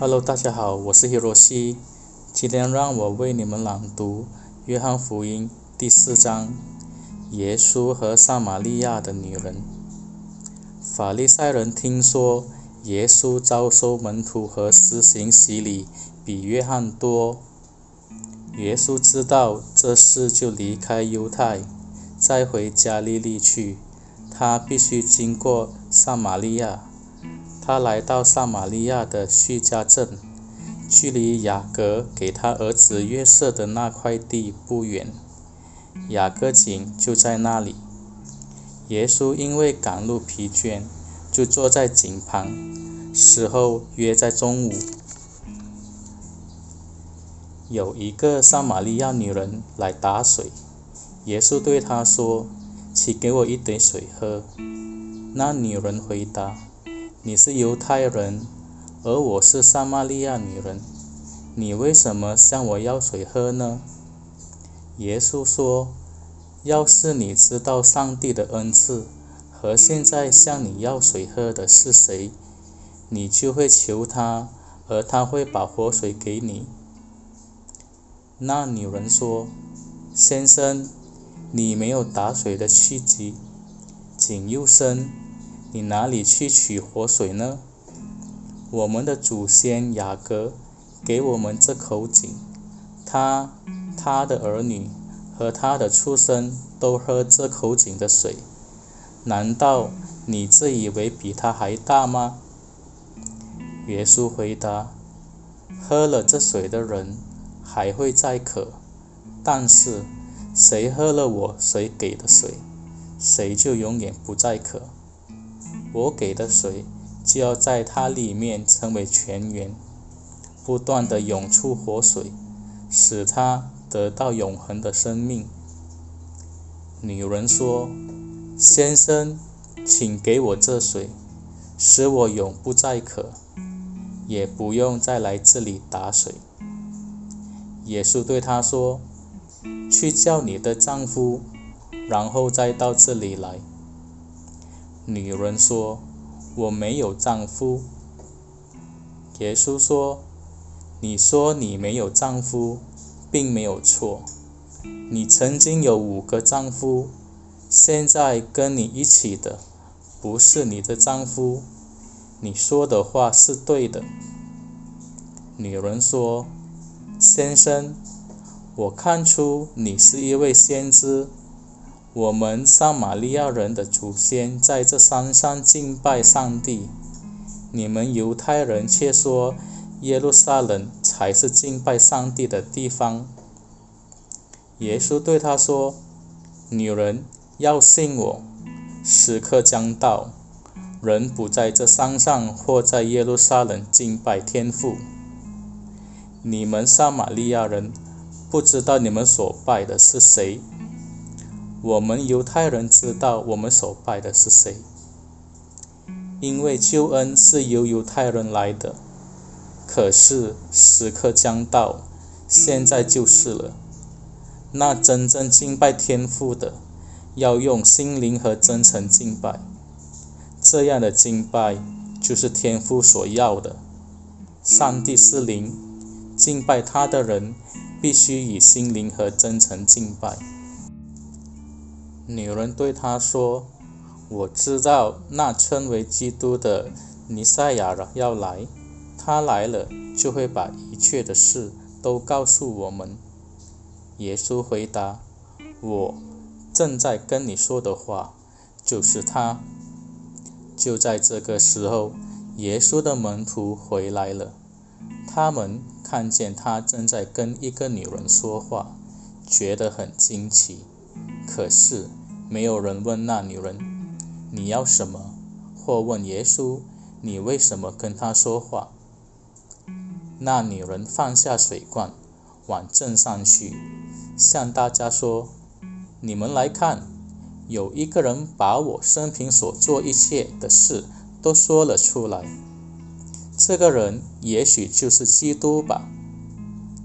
Hello，大家好，我是希罗西。今天让我为你们朗读《约翰福音》第四章：耶稣和撒玛利亚的女人。法利赛人听说耶稣招收门徒和施行洗礼比约翰多，耶稣知道这事，就离开犹太，再回加利利去。他必须经过撒玛利亚。他来到撒玛利亚的叙加镇，距离雅各给他儿子约瑟的那块地不远，雅各井就在那里。耶稣因为赶路疲倦，就坐在井旁。时候约在中午，有一个撒玛利亚女人来打水，耶稣对她说：“请给我一点水喝。”那女人回答。你是犹太人，而我是撒玛利亚女人，你为什么向我要水喝呢？耶稣说：“要是你知道上帝的恩赐和现在向你要水喝的是谁，你就会求他，而他会把活水给你。”那女人说：“先生，你没有打水的契机，井又深。”你哪里去取活水呢？我们的祖先雅各给我们这口井，他、他的儿女和他的畜生都喝这口井的水。难道你自以为比他还大吗？耶稣回答：喝了这水的人还会再渴，但是谁喝了我谁给的水，谁就永远不再渴。我给的水就要在它里面成为泉源，不断的涌出活水，使它得到永恒的生命。女人说：“先生，请给我这水，使我永不再渴，也不用再来这里打水。”耶稣对她说：“去叫你的丈夫，然后再到这里来。”女人说：“我没有丈夫。”耶稣说：“你说你没有丈夫，并没有错。你曾经有五个丈夫，现在跟你一起的不是你的丈夫。你说的话是对的。”女人说：“先生，我看出你是一位先知。”我们撒玛利亚人的祖先在这山上敬拜上帝，你们犹太人却说耶路撒冷才是敬拜上帝的地方。耶稣对他说：“女人要信我，时刻将到，人不在这山上或在耶路撒冷敬拜天父。你们撒玛利亚人不知道你们所拜的是谁。”我们犹太人知道我们所拜的是谁，因为救恩是由犹太人来的。可是时刻将到，现在就是了。那真正敬拜天父的，要用心灵和真诚敬拜。这样的敬拜就是天父所要的。上帝是灵，敬拜他的人必须以心灵和真诚敬拜。女人对他说：“我知道那称为基督的尼赛亚要来，他来了就会把一切的事都告诉我们。”耶稣回答：“我正在跟你说的话就是他。”就在这个时候，耶稣的门徒回来了，他们看见他正在跟一个女人说话，觉得很惊奇。可是没有人问那女人：“你要什么？”或问耶稣：“你为什么跟他说话？”那女人放下水罐，往镇上去，向大家说：“你们来看，有一个人把我生平所做一切的事都说了出来。这个人也许就是基督吧。”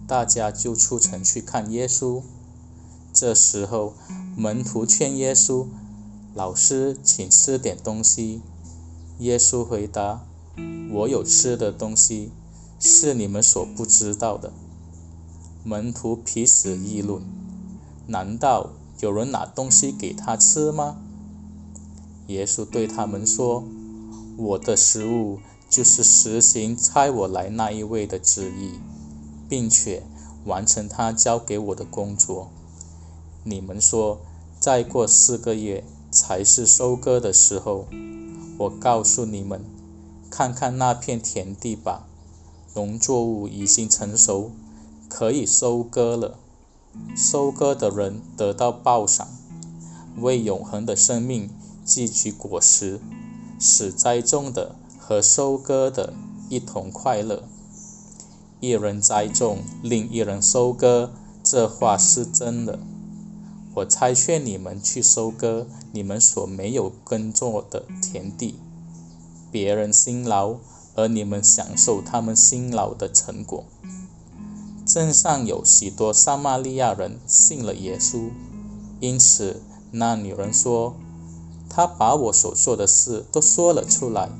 大家就出城去看耶稣。这时候，门徒劝耶稣：“老师，请吃点东西。”耶稣回答：“我有吃的东西，是你们所不知道的。”门徒彼此议论：“难道有人拿东西给他吃吗？”耶稣对他们说：“我的食物就是实行差我来那一位的旨意，并且完成他交给我的工作。你们说，再过四个月才是收割的时候。我告诉你们，看看那片田地吧，农作物已经成熟，可以收割了。收割的人得到报赏，为永恒的生命。”汲取果实，使栽种的和收割的一同快乐。一人栽种，另一人收割，这话是真的。我差劝你们去收割你们所没有耕作的田地，别人辛劳，而你们享受他们辛劳的成果。镇上有许多撒玛利亚人信了耶稣，因此那女人说。她把我所做的事都说了出来。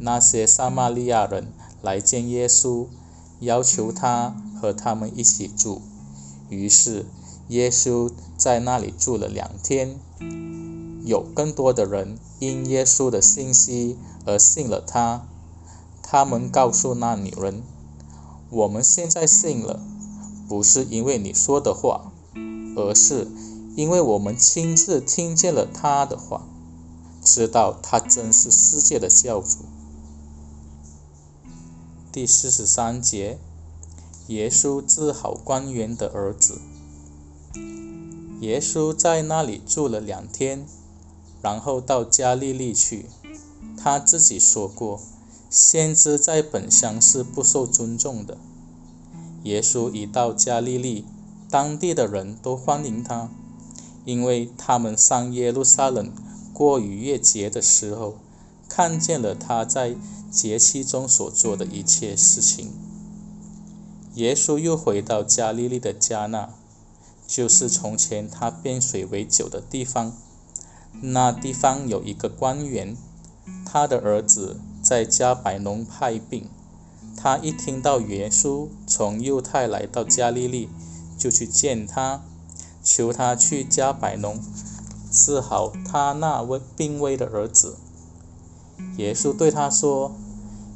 那些撒玛利亚人来见耶稣，要求他和他们一起住。于是耶稣在那里住了两天。有更多的人因耶稣的信息而信了他。他们告诉那女人：“我们现在信了，不是因为你说的话，而是……”因为我们亲自听见了他的话，知道他真是世界的教主。第四十三节，耶稣治好官员的儿子。耶稣在那里住了两天，然后到加利利去。他自己说过，先知在本乡是不受尊重的。耶稣一到加利利，当地的人都欢迎他。因为他们上耶路撒冷过逾越节的时候，看见了他在节期中所做的一切事情。耶稣又回到加利利的加纳，就是从前他变水为酒的地方。那地方有一个官员，他的儿子在加百农派病。他一听到耶稣从犹太来到加利利，就去见他。求他去加百农治好他那位病危的儿子。耶稣对他说：“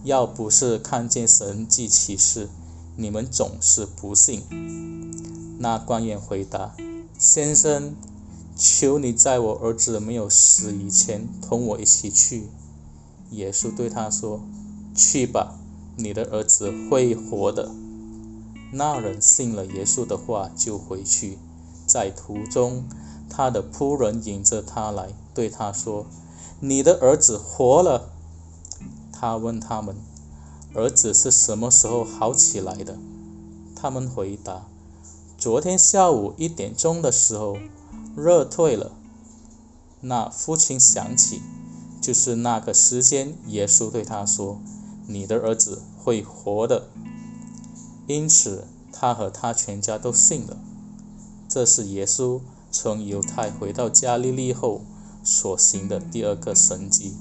要不是看见神迹奇事，你们总是不信。”那官员回答：“先生，求你在我儿子没有死以前同我一起去。”耶稣对他说：“去吧，你的儿子会活的。”那人信了耶稣的话，就回去。在途中，他的仆人引着他来，对他说：“你的儿子活了。”他问他们：“儿子是什么时候好起来的？”他们回答：“昨天下午一点钟的时候，热退了。”那父亲想起，就是那个时间，耶稣对他说：“你的儿子会活的。”因此，他和他全家都信了。这是耶稣从犹太回到加利利后所行的第二个神迹。